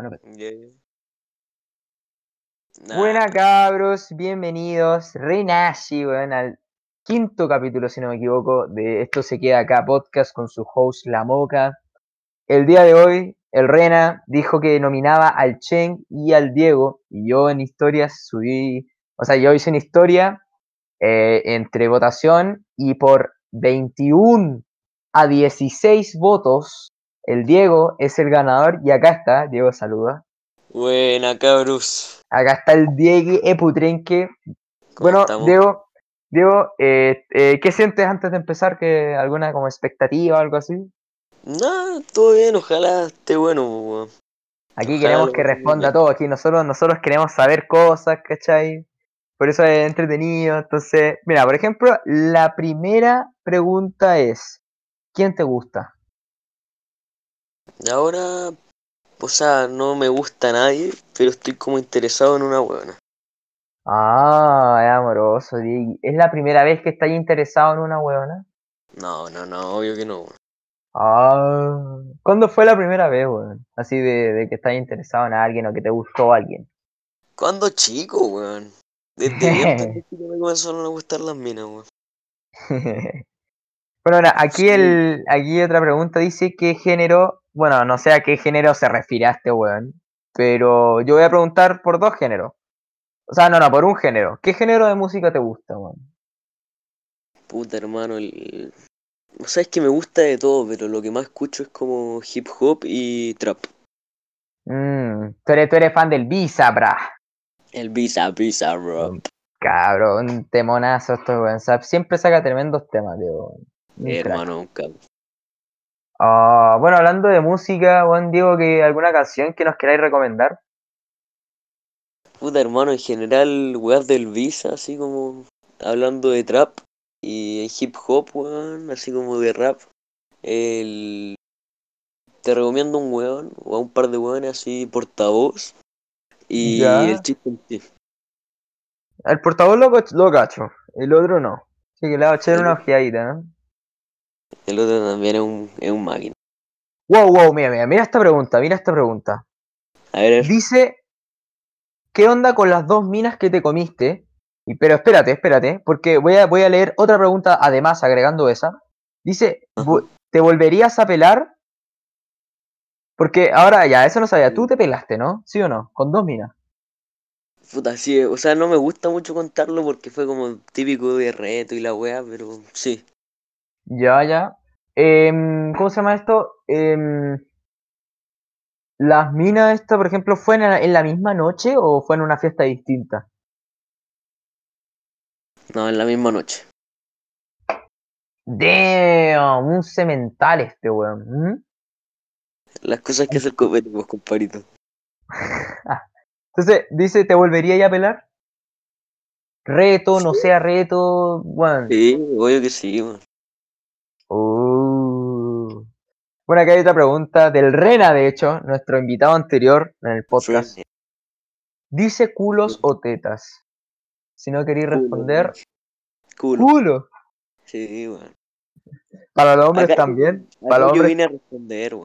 Bueno, Yeah. Nah, Buena cabros, bienvenidos, Renashi, weón, al quinto capítulo, si no me equivoco, de Esto se queda acá podcast con su host La Moca. El día de hoy, el Rena dijo que nominaba al Chen y al Diego, y yo en historias subí, o sea, yo hice una historia eh, entre votación y por 21 a 16 votos, el Diego es el ganador, y acá está, Diego saluda. Buena, cabros. Acá está el Diego Eputrenque. ¿Cómo Bueno, estamos? Diego, Diego eh, eh, ¿qué sientes antes de empezar? ¿Que ¿Alguna como expectativa o algo así? Nah, todo bien, ojalá esté bueno. Aquí Ojalá queremos que responda bien. todo. Aquí nosotros, nosotros queremos saber cosas, ¿cachai? Por eso es entretenido. Entonces, mira, por ejemplo, la primera pregunta es, ¿quién te gusta? Y ahora, o sea, no me gusta nadie, pero estoy como interesado en una weona. Ah, es amoroso. ¿Es la primera vez que estás interesado en una huevona? No, no, no, obvio que no. Ah, ¿cuándo fue la primera vez, weón? Así de, de que estás interesado en alguien o que te gustó alguien. Cuando chico, weón. Desde bien pendejo me comenzaron a gustar las minas, weón. Bueno, ahora, aquí, Sí. el, aquí otra pregunta dice qué género, bueno, no sé a qué género se refiere a este weón, pero yo voy a preguntar por dos géneros. O sea, no, no, por un género. ¿Qué género de música te gusta, weón? Puta, hermano, el... O sea, es que me gusta de todo, pero lo que más escucho es como hip hop y trap. Mm, tú, eres, tú eres fan del Visa, bra. El Visa, Visa, bro. Cabrón, temonazo esto, weón. O sea, siempre saca tremendos temas, tío. Hermano, un cabrón. Ah, bueno, hablando de música, Juan Diego, que alguna canción que nos queráis recomendar. Puta, hermano, en general, weas del Visa, así como hablando de trap y hip hop, weón, así como de rap. El... Te recomiendo un weón o a un par de weones así, portavoz. Y Ya. el chiste en sí. El portavoz lo, lo cacho, el otro no. Así que le voy a echar una ojeadita, ¿no? El otro también es un, es un máquina. Wow, wow, mira, mira, mira esta pregunta, mira esta pregunta. A ver, Dice, ¿qué onda con las dos minas que te comiste? Y, pero espérate, espérate, porque voy a, voy a leer otra pregunta además agregando esa. Dice, Ajá. "Vo- ¿te volverías a pelar? Porque ahora ya, eso no sabía, tú te pelaste, ¿no? ¿Sí o no? Con dos minas. puta, sí, o sea, no me gusta mucho contarlo porque fue como típico de reto y la wea, pero sí. Ya, ya. Em, ¿cómo se llama esto? Em, ¿las minas esta, por ejemplo, fue en la, en la misma noche o fue en una fiesta distinta? No, en la misma noche. Damn, un cemental este weón. ¿mm? Las cosas que hace el copete, compadrito. Entonces, dice, ¿te volvería ya a pelar? Reto, no sea reto, weón. Sí, obvio que sí, weón. Uh. Bueno, acá hay otra pregunta del Rena, de hecho, nuestro invitado anterior en el podcast. Dice culos o tetas. Si no queréis responder, Culo. culo. Sí, weón. Para los hombres Acá- también. Para los yo vine a responder.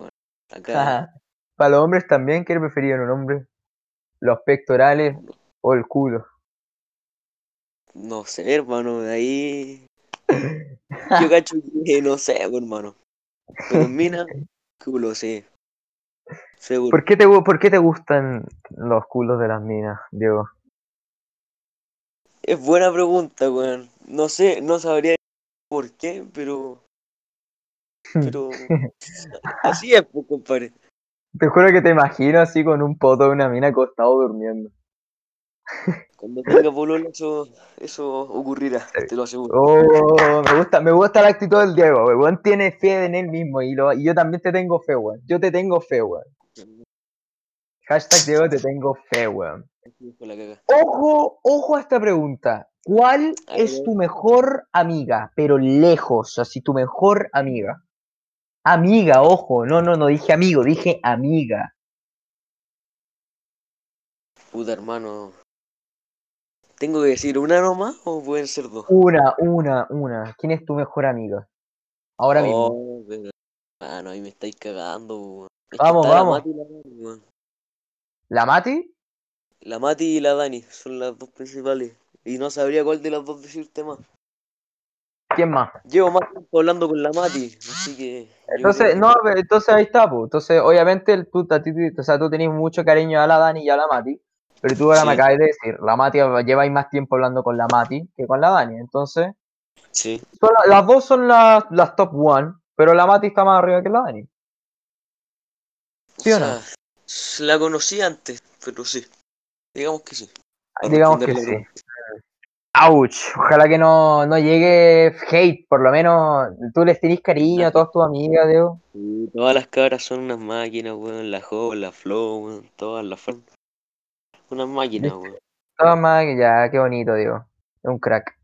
Acá. Ajá. Para los hombres también, ¿qué preferir en un hombre? ¿Los pectorales o el culo? No sé, hermano, de ahí. Yo cacho que no sé, hermano. Pero mina, culo, sí. Seguro. ¿Por qué, te, ¿Por qué te gustan los culos de las minas, Diego? Es buena pregunta, weón. No sé, no sabría por qué, pero. Pero. Así es, pues, compadre. Te juro que te imagino así con un poto de una mina acostado durmiendo. Cuando tenga pololo, eso, eso ocurrirá, te lo aseguro. Oh, me gusta, me gusta la actitud del Diego, weón. Tiene fe en él mismo y, lo, y yo también te tengo fe, weón. Yo te tengo fe, weón. Hashtag Diego te tengo fe, weón. Ojo, ojo a esta pregunta. ¿Cuál es tu mejor amiga? Pero lejos, así tu mejor amiga. Amiga, ojo, no, no, no dije amigo, dije amiga. Puta, hermano. ¿Tengo que decir una nomás o pueden ser dos? Una, una, una. ¿Quién es tu mejor amiga? Ahora mismo. Oh, pero- Mano, ahí me estáis cagando. Es Vamos, la vamos. Mati la Mari, weón. ¿La Mati? La Mati y la Dani son las dos principales. Y no sabría cuál de las dos decirte más. ¿Quién más? Llevo más tiempo hablando con la Mati, así que. Entonces, no, entonces ahí está, pues. Entonces, obviamente, tú, o sea, tú tenés mucho cariño a la Dani y a la Mati, pero tú ahora me acabas de decir, la Mati lleváis más tiempo hablando con la Mati que con la Dani. Entonces, Sí. son las dos son las, las top one, pero la Mati está más arriba que la Dani. ¿Sí o no? sea, La conocí antes, pero sí. Digamos que sí. Para Digamos que sí. Ouch, ojalá que no, no llegue hate, por lo menos tú les tenés cariño a todas tus amigas, Diego. Sí, todas las cabras son unas máquinas, weón. La Jo, la Flow, weón. Todas las fan. Weón. Todas más que ya, qué bonito, Diego. Es un crack.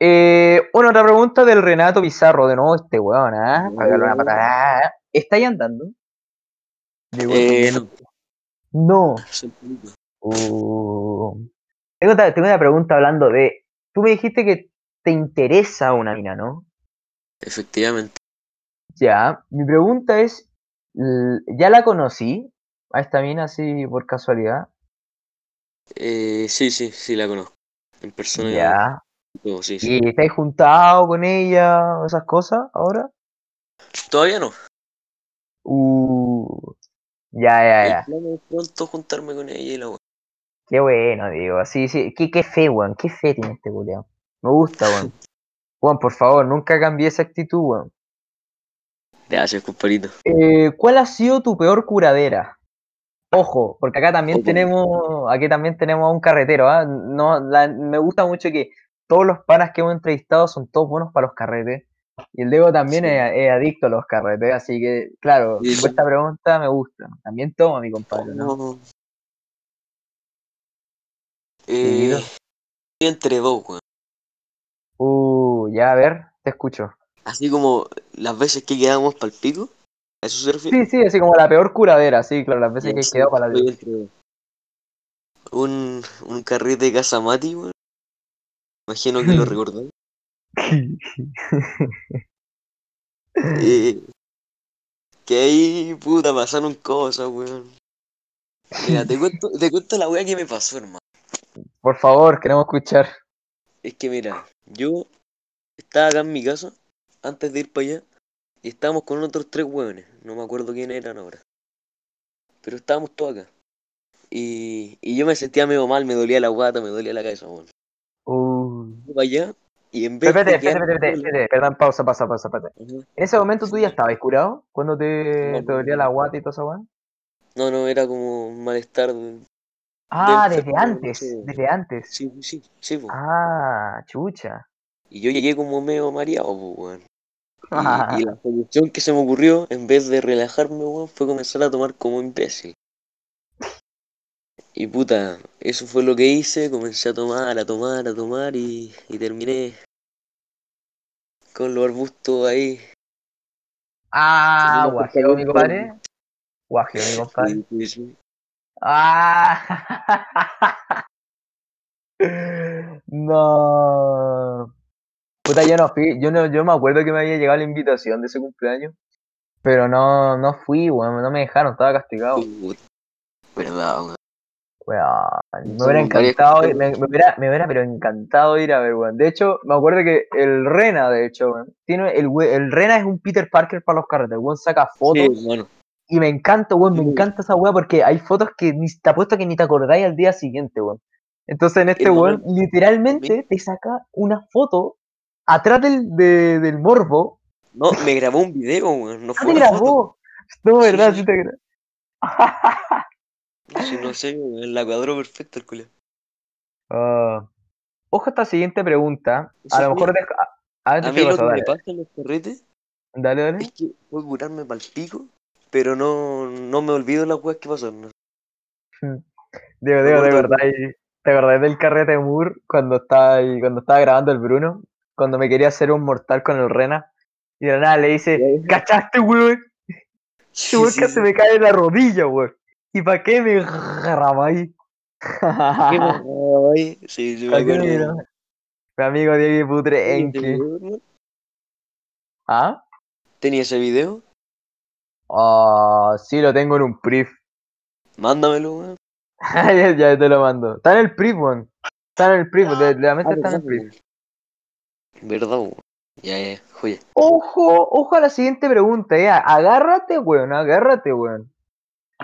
Eh, una otra pregunta del Renato Pizarro, de nuevo este weón, ¿ah? Una patada. ¿Estáis andando? Eh, no. película. Uh. Tengo, tengo una pregunta hablando de. Tú me dijiste que te interesa una mina, ¿no? Efectivamente. Ya. Mi pregunta es: ¿ya la conocí? A esta mina así por casualidad. Eh, sí, sí, sí la conozco. En persona. Ya. sí, sí. ¿Y estáis juntado con ella? Esas cosas ahora. Todavía no. Uh. Ya, ya, ya. pronto juntarme con ella y la weón. Qué bueno, digo. Sí, sí. Qué, qué fe, weón. Qué fe tiene este culiao. Me gusta, weón. Juan, por favor, nunca cambié esa actitud, weón. Gracias, compadrito. Eh, ¿Cuál ha sido tu peor curadera? Ojo, porque acá también Ojo. tenemos, aquí también tenemos a un carretero, ¿ah? No, la- me gusta mucho que todos los panas que hemos entrevistado son todos buenos para los carretes. Y el Diego también Sí. es, es adicto a los carretes, así que, claro, Sí, esta pregunta me gusta. También toma, mi compadre, ¿no? No. Eh, entre dos, weón. Uh, ya, a ver, te escucho. Así como las veces que quedamos para el pico. ¿A eso se refiere? Sí, sí, así como la peor curadera, sí, claro, las veces que he quedado para la dos. Un, un carrete de casa Mati, weón. Imagino que lo recordáis. Eh, que ahí, puta, pasaron cosas, weón. Mira, te cuento, te cuento la weá que me pasó, hermano. Por favor, queremos escuchar. Es que mira, yo estaba acá en mi casa antes de ir para allá y estábamos con otros tres hueones, no me acuerdo quién eran ahora. Pero estábamos todos acá. Y, y yo me sentía medio mal, me dolía la guata, me dolía la cabeza, weón. Uh. Allá y en vez Espérate, de espérate, espérate, perdón, pausa, pausa, pausa, espérate. En ese momento tú ya estabas curado, cuando te, No, te dolía la guata y todo eso, weón. No, no, era como un malestar. de- Ah, desde antes, desde antes. Sí, sí, sí, po. Ah, chucha. Y yo llegué como medio mareado, po, weón. Y, y la solución que se me ocurrió, en vez de relajarme, weón, fue comenzar a tomar como imbécil. Y puta, eso fue lo que hice, comencé a tomar, a tomar, a tomar y, y terminé con los arbustos ahí. Ah, guajeo, mi compadre. Guajeo, mi compadre. Sí, sí, sí. Ah. No. Puta, yo no fui, yo no, yo me acuerdo que me había llegado la invitación de ese cumpleaños, pero no, no fui, weón, no me dejaron, estaba castigado. Puta, Verdad, weón. Weón, me hubiera encantado, me, me hubiera, me hubiera pero encantado ir a ver, weón. De hecho, me acuerdo que el Rena, de hecho, weón, tiene el, el Rena es un Peter Parker para los carretes, weón, saca fotos Sí, bueno. y me encanta, weón, me encanta esa weá porque hay fotos que ni te apuesto que ni te acordáis al día siguiente, weón. Entonces en este Es weón literalmente te saca una foto atrás del, de- del morbo. No, me grabó un video, weón. No ¡Ah, fue te una foto. grabó! No, Sí, verdad, sí, sí te grabó. Si no sé, la cuadró perfecto el culo. Ah. Ojo a esta siguiente pregunta. A lo mejor deja- a, a mí lo que me pasa en los carretes dale, dale. es que puedo curarme para el pico, pero no, no me olvido las weas que pasaron. Diego, ¿te acuerdo de- acordáis, ¿te acordáis del carrete de Moore cuando estaba, cuando estaba grabando el Bruno? Cuando me quería hacer un mortal con el Rena. Y de la nada le dice. ¿cachaste, weón? Sí, sí, se me cae la rodilla, weón. ¿Y para qué me ahí? ¿Qué me? Sí, sí, me. Mi amigo Diego ¿Tenía ese Putrenque. video, hermano? ¿Ah? ¿Tenía ese video? Ah, sí, lo tengo en un priv. Mándamelo, weón. ya, te lo mando. Está en el PRIP, weón. Está en el PRIP, de, de la mente Ah, está en el weón. Verdad, weón. Ya, ya, joya. Ojo, ojo a la siguiente pregunta, ya. Agárrate, weón, agárrate, weón.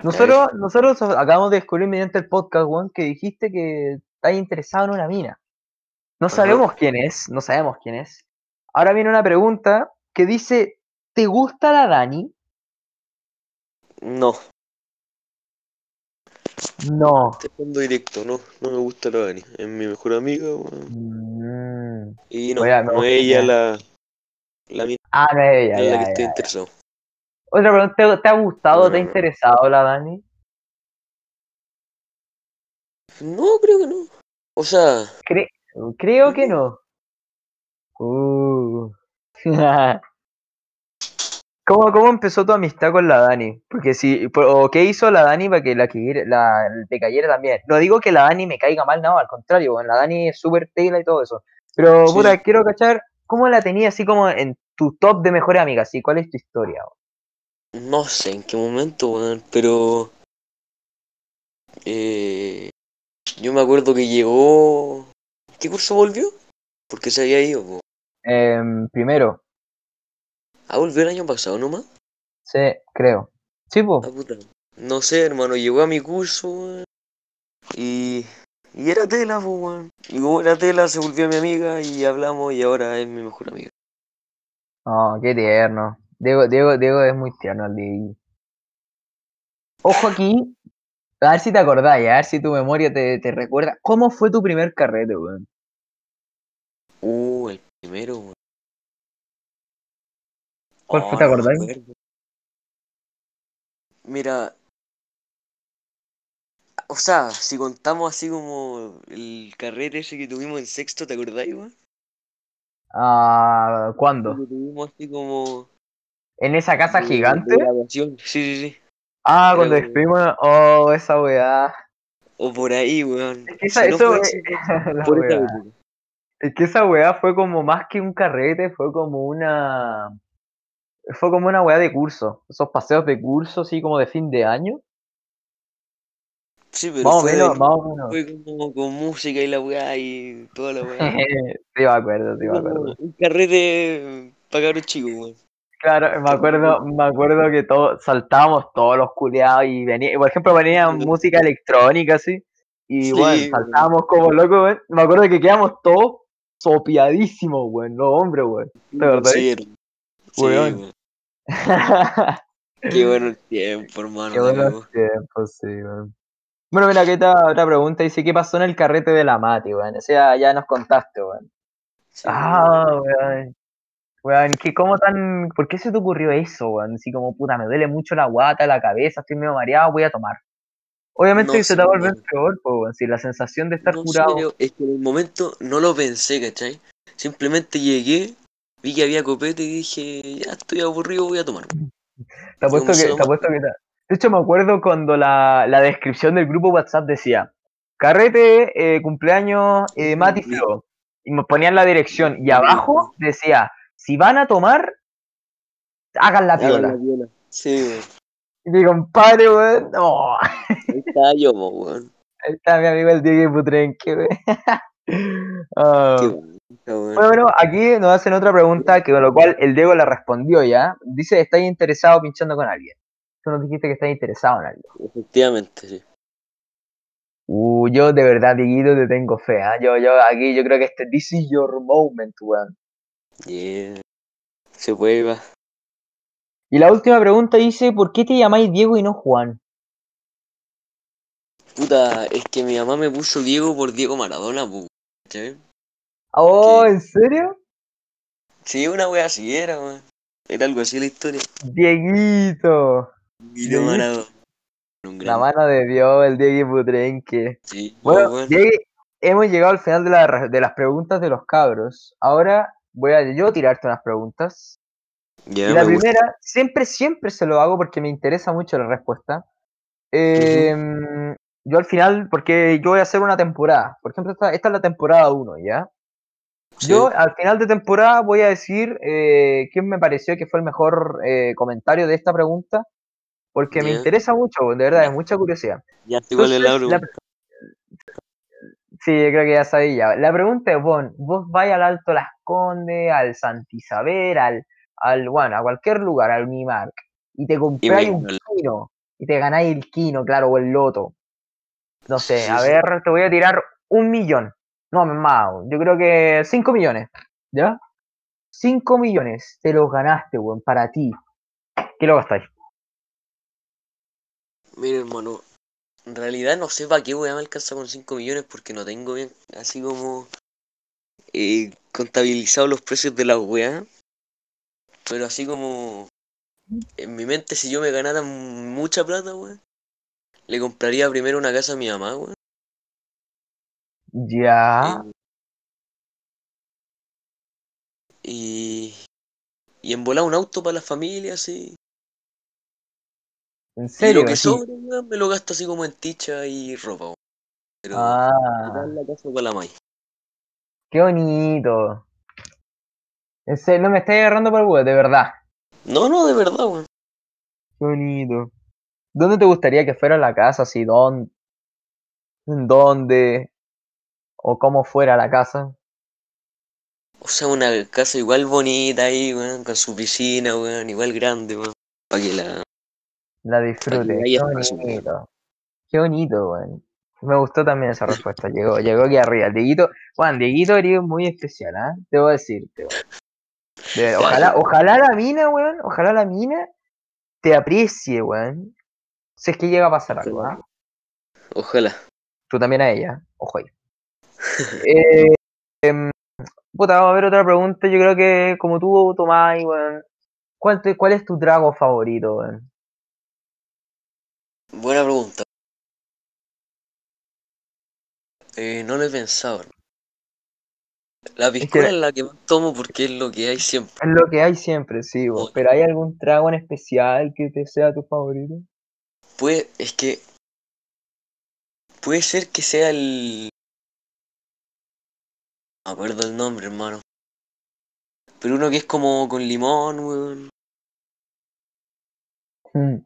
Nosotros, nosotros acabamos de descubrir mediante el podcast, weón, que dijiste que estás interesado en una mina. No Ajá. sabemos quién es, no sabemos quién es. Ahora viene una pregunta que dice, ¿te gusta la Dani? No, No. te fondo directo, no, no me gusta la Dani. Es mi mejor amiga, weón. Mm. Y no, me no es ella la, la mina Ah, no, ya, en la ya, que ya, estoy ya. interesado. Otra pregunta, ¿te, te ha gustado, No, te ha no, no. interesado la Dani? No, creo que no. O sea, Cre- creo que no. Uh. ¿Cómo, ¿Cómo empezó tu amistad con la Dani? Porque si, por- o qué hizo la Dani para que la, la te cayera también. No digo que la Dani me caiga mal, no, al contrario, bueno, la Dani es súper tela y todo eso. Pero, Sí. puta, quiero cachar, ¿cómo la tenía así como en tu top de mejores amigas? ¿sí? ¿Cuál es tu historia? no sé en qué momento, weón, pero eh, yo me acuerdo que llegó. ¿Qué curso volvió? Porque se había ido. Em, primero, Ah, volvió el año pasado nomás. sí, creo. Sí, pues. No sé, hermano, llegó a mi curso, weón. Y, y era tela, pues, weón. Y como era tela, se volvió mi amiga y hablamos y ahora es mi mejor amiga. Oh, qué tierno. Diego, Diego, Diego es muy tierno el Diego. Ojo aquí, a ver si te acordáis, a ver si tu memoria te, te recuerda. ¿Cómo fue tu primer carrete, weón? Uh, el primero, weón. ¿Cuál fue, te acordáis? Mira, o sea, si contamos así como el carrete ese que tuvimos en sexto, ¿te acordáis, weón? Ah, Que ¿cuándo? tuvimos así como ¿En esa casa de, gigante? de. Sí, sí, sí. Ah, cuando despedimos. Oh, esa weá. O por ahí, weón. Es que esa, Si no eso, fue así, esa weá. Es que esa weá fue como más que un carrete, fue como una. Fue como una weá de curso. Esos paseos de curso, así como de fin de año. Sí, pero Más fue, menos, de- más o menos. fue como con música y la weá y toda la weá. sí, me acuerdo, sí, me acuerdo. un carrete para cabros chicos, weón. Claro, me acuerdo, me acuerdo que todos saltábamos todos los culiados y venía, por ejemplo, venía música electrónica así, y Sí, bueno, saltábamos como locos, weón. Me acuerdo que quedamos todos sopiadísimos, weón, los hombres, weón. Sí. Sí, Weón. Qué bueno el tiempo, hermano. Qué buenos tiempos, sí, weón. Bueno, mira, aquí está otra pregunta, dice, ¿qué pasó en el carrete de la Mati, weón? O sea, ya nos contaste, weón. Sí, Ah, weón. Weón, ¿qué, ¿cómo tan, por qué se te ocurrió eso, weón? Así como, puta, me duele mucho la guata, la cabeza, estoy medio mareado, voy a tomar. Obviamente No se te va a volver peor, pues, weón, si la sensación de estar No curado. es que en el momento no lo pensé, ¿cachai? Simplemente llegué, vi que había copete y dije, ya estoy aburrido, voy a tomar. Te apuesto que, te apuesto que De hecho, me acuerdo cuando la, la descripción del grupo WhatsApp decía, carrete, eh, cumpleaños, eh, Mati. Flo. Y me ponían la dirección. Y abajo decía, si van a tomar, hagan la Hagan piola. la piola. Sí. Y mi compadre, weón, no. Ahí estaba yo, weón. Ahí está mi amigo el Diego Putrenque, weón. Ah. Bueno, aquí nos hacen otra pregunta, que con lo cual el Diego la respondió ya. Dice, ¿estás interesado pinchando con alguien? Tú nos dijiste que estás interesado en algo. Efectivamente, sí. Uh, yo de verdad, Dieguito, te tengo fe, ¿ah? Yo, yo, aquí, yo creo que este, this is your moment, weón. Yeah. Se puede, va. Y la última pregunta dice, ¿por qué te llamáis Diego y no Juan? Puta, es que mi mamá me puso Diego por Diego Maradona, po, ¿cachai? Oh. ¿en serio? Sí, una wea así era, weón. Era algo así la historia. Dieguito. Maradona. La mano de Dios, el Diego Putrenque. Sí, no, Bueno. Diego, hemos llegado al final de, la de las preguntas de los cabros. Ahora voy a yo tirarte unas preguntas. Y la gusta. primera, siempre, siempre se lo hago porque me interesa mucho la respuesta. Em, Yo al final, porque yo voy a hacer una temporada. Por ejemplo, esta, esta es la temporada 1, ¿ya? Sí. Yo al final de temporada voy a decir eh, quién me pareció que fue el mejor eh, comentario de esta pregunta. porque me Ya. interesa mucho, de verdad, es mucha curiosidad. Ya la Entonces, la- pregunta. Sí, yo creo que ya sabía. ya. La pregunta es, bueno, vos vais al Alto Las Condes, al Santa Isabel, al, al, bueno, a cualquier lugar, al Unimark, y te compráis un kino, y te ganáis el kino, claro, o el loto. No sé, Sí, a sí. ver, te voy a tirar un millón. No, más, yo creo que cinco millones, ¿ya? Cinco millones, te los ganaste, weón, para ti. ¿Qué lo gastáis? Mira, hermano, en realidad no sé para qué weá me alcanza con 5 millones porque no tengo bien así como eh, contabilizado los precios de las weá. Pero así como en mi mente, si yo me ganara mucha plata, weón, le compraría primero una casa a mi mamá, weón. Ya, y, y en volar un auto para la familia, así. en Y serio, lo que así. sobre, weón, me lo gasto así como en ticha y ropa, weón. Pero Ah, la casa para la May. qué bonito. En serio, no me estáis agarrando por el huevo, de verdad. No, no, de verdad, weón. Qué bonito. ¿Dónde te gustaría que fuera la casa? Así, ¿dónde? ¿En dónde? ¿O cómo fuera la casa? O sea, una casa igual bonita ahí, weón, con su piscina, weón, igual grande, weón. Para que la. La disfrute. Qué bonito. Qué bonito, weón. Me gustó también esa respuesta. Llegó, llegó aquí arriba. Dieguito, Juan, Dieguito eres muy especial, ¿ah? Debo decirte, weón. De ojalá, ojalá la mina, weón, ojalá la mina te aprecie, weón. Si es que llega a pasar algo. ¿ah? Ojalá. Tú también a ella, ojo ahí. Eh, em, puta, vamos a ver otra pregunta. Yo creo que como tú, Tomás, weón. ¿Cuál, te- ¿Cuál es tu trago favorito, weón? Buena pregunta. Eh, no lo he pensado. hermano. La piscola es la que más tomo porque es lo que hay siempre. Es lo que hay siempre, sí. Oye. Pero ¿hay algún trago en especial que te sea tu favorito? Puede, es que. Puede ser que sea el. No me acuerdo el nombre, hermano. Pero uno que es como con limón, weón. Mm,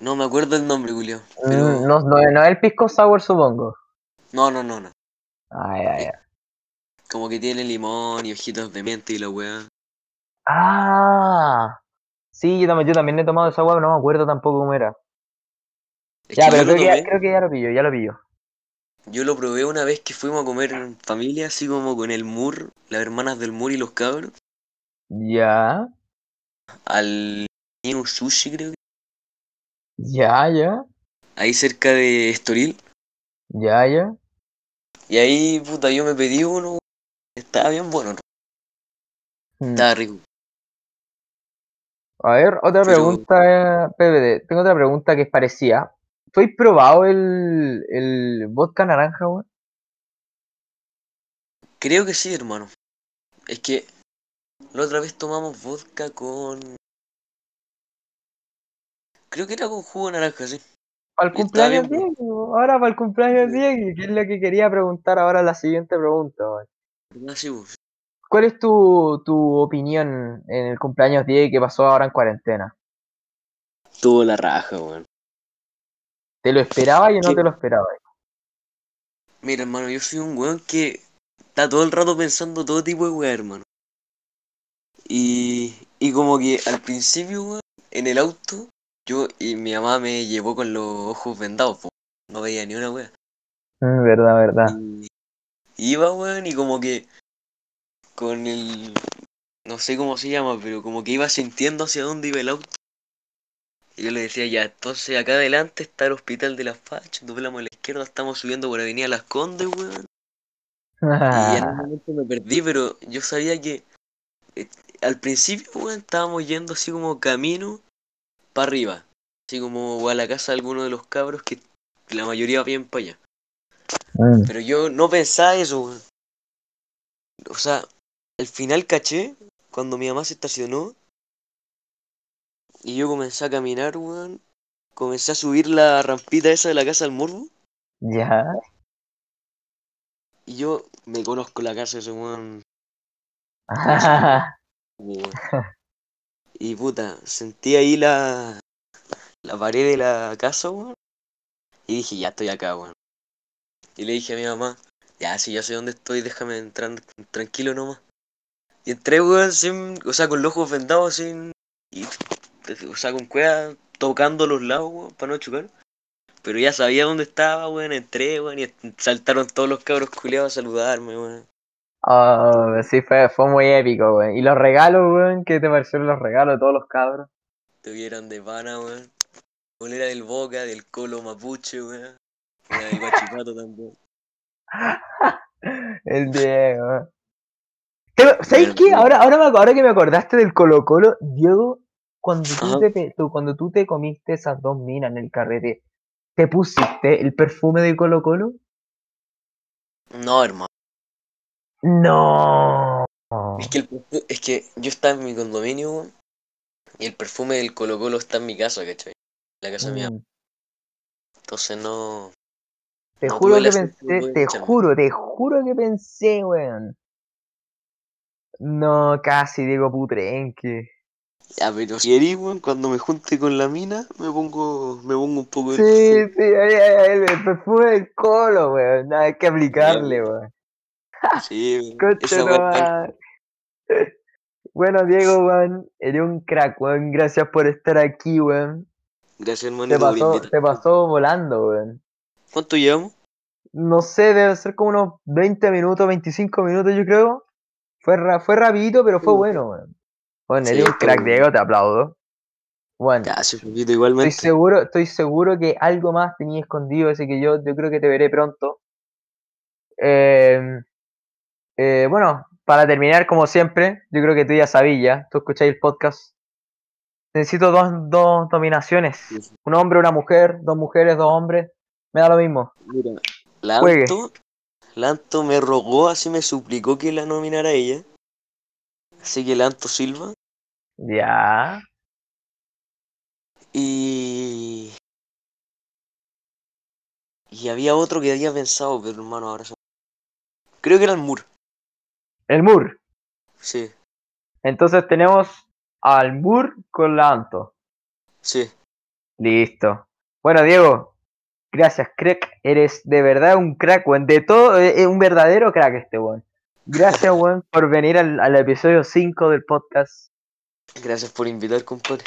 No me acuerdo el nombre, Julio. mm, Pero. No, no, no es el pisco sour, supongo. No, no, no, no. Ay, ay, ay. Como que tiene limón y hojitas de menta y la weá. Ah, sí, yo también, yo también he tomado esa agua, no me acuerdo tampoco cómo era. Es Ya, que pero creo que, ya, creo que ya lo pillo, ya lo pillo. Yo lo probé una vez que fuimos a comer en familia, así como con el Mur, las hermanas del Mur y los cabros, Ya, al New Sushi, creo que, ya, ya, ahí cerca de Estoril. ya, ya. Y ahí, puta, yo me pedí uno, estaba bien bueno, Mm. estaba rico. A ver, otra Pero- pregunta, PBD. Tengo otra pregunta que es parecida. ¿Tú has probado el, el vodka naranja, weón? Creo que sí, hermano. Es que la otra vez tomamos vodka con. Creo que era con jugo de naranja, sí. Para el Y está cumpleaños de Diego, ahora para el cumpleaños de. Diego, que es lo que quería preguntar ahora la siguiente pregunta, weón. ¿Verdad? Sí, pues. ¿Cuál es tu, tu opinión en el cumpleaños de Diego que pasó ahora en cuarentena? Tuvo la raja, weón. ¿Te lo esperaba y no ¿Qué? te lo esperaba? Mira, hermano, yo soy un weón que está todo el rato pensando todo tipo de weá, hermano. Y, y como que al principio, weón, en el auto, yo y mi mamá me llevó con los ojos vendados, po. no veía ni una weá. Mm, verdad, verdad. Y iba, weón, y como que con el. No sé cómo se llama, pero como que iba sintiendo hacia dónde iba el auto. Y yo le decía, ya, entonces acá adelante está el hospital de las Fachas, doblamos a la izquierda, estamos subiendo por Avenida Las Condes, weón. Y en un momento me perdí, pero yo sabía que eh, al principio, weón, estábamos yendo así como camino para arriba. Así como a la casa de alguno de los cabros que la mayoría bien para allá. Mm, Pero yo no pensaba eso, weón. O sea, al final caché cuando mi mamá se estacionó y yo comencé a caminar, weón. Comencé a subir la rampita esa de la casa del morbo. ya. Y yo me conozco la casa de ese weón. Y puta, sentí ahí la, la pared de la casa, weón. Y dije, ya estoy acá, weón. Y le dije a mi mamá, ya, si ya sé dónde estoy, déjame entrar tranquilo nomás. Y entré, weón, sin, o sea, con los ojos vendados, sin, y, o sea, con cueva tocando los lados, weón, para no chocar. Pero ya sabía dónde estaba, weón, entré, weón, y saltaron todos los cabros culiados a saludarme, weón. Oh, sí, fue, fue muy épico, weón. ¿Y los regalos, weón? ¿Qué te parecieron los regalos de todos los cabros? Tuvieron de pana, weón. Bolera del Boca, del Colo Mapuche, weón. Una del Guachipato también. El Diego. ¿Sabes qué? Ahora, ahora, me, ahora que me acordaste del Colo Colo, Diego, cuando tú, Ajá. te, tú- cuando tú te comiste esas dos minas en el carrete, ¿te pusiste el perfume de Colo Colo? No, hermano. No. Es que, el es que yo estaba en mi condominio. Y el perfume del Colo Colo está en mi casa, ¿cachai? La casa mía. Mm, Entonces no. Te no juro que pensé, te juro, te juro que pensé, weón. No, casi digo putrenque. Ya, pero si eres, cuando me junte con la mina, me pongo, me pongo un poco Sí, del sí, ahí, ahí, ahí, el perfume del colo, weón. Nada, hay que aplicarle, weón. Sí, weón. Bueno, Diego, weón, eres un crack, weón. Gracias por estar aquí, weón. Gracias, Te hermanito, por pasó, te pasó volando, weón. ¿Cuánto llevamos? No sé, debe ser como unos 20 minutos, 25 minutos, yo creo. Fue, ra- fue rapidito, pero fue Sí. bueno, weón. Bueno, Sí, eres un estuvo crack. Diego, te aplaudo. Bueno, estoy seguro, estoy seguro que algo más tenía escondido, así que yo, yo creo que te veré pronto. Eh, eh, bueno, para terminar, como siempre, yo creo que tú ya sabías, tú escucháis el podcast. Necesito dos, dos dominaciones. Sí, sí. Un hombre, una mujer, dos mujeres, dos hombres. Me da lo mismo. Mira, la Juegue. Anto, la Anto me rogó, así me suplicó que la nominara ella. Así que la Anto Silva. Ya. Y. Y había otro que había pensado, pero hermano, ahora se... Creo que era el Moore. El Mur. Sí, Entonces tenemos al Mur con la Anto. sí. Listo. Bueno, Diego, gracias, crack. Eres de verdad un crack, weón. De todo, eh, eh, un verdadero crack este, weón. Gracias, weón, por venir al, al episodio 5 del podcast. Gracias por invitar, compadre.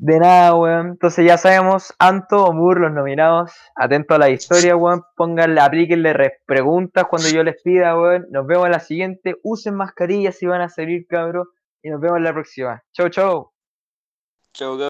De nada, weón. Entonces ya sabemos, Anto o Mur, los nominados. Atento a la historia, weón. Pónganle, aplíquenle re- preguntas cuando yo les pida, weón. Nos vemos en la siguiente. Usen mascarillas si van a salir, cabros. Y nos vemos en la próxima. Chau, chau. Chao,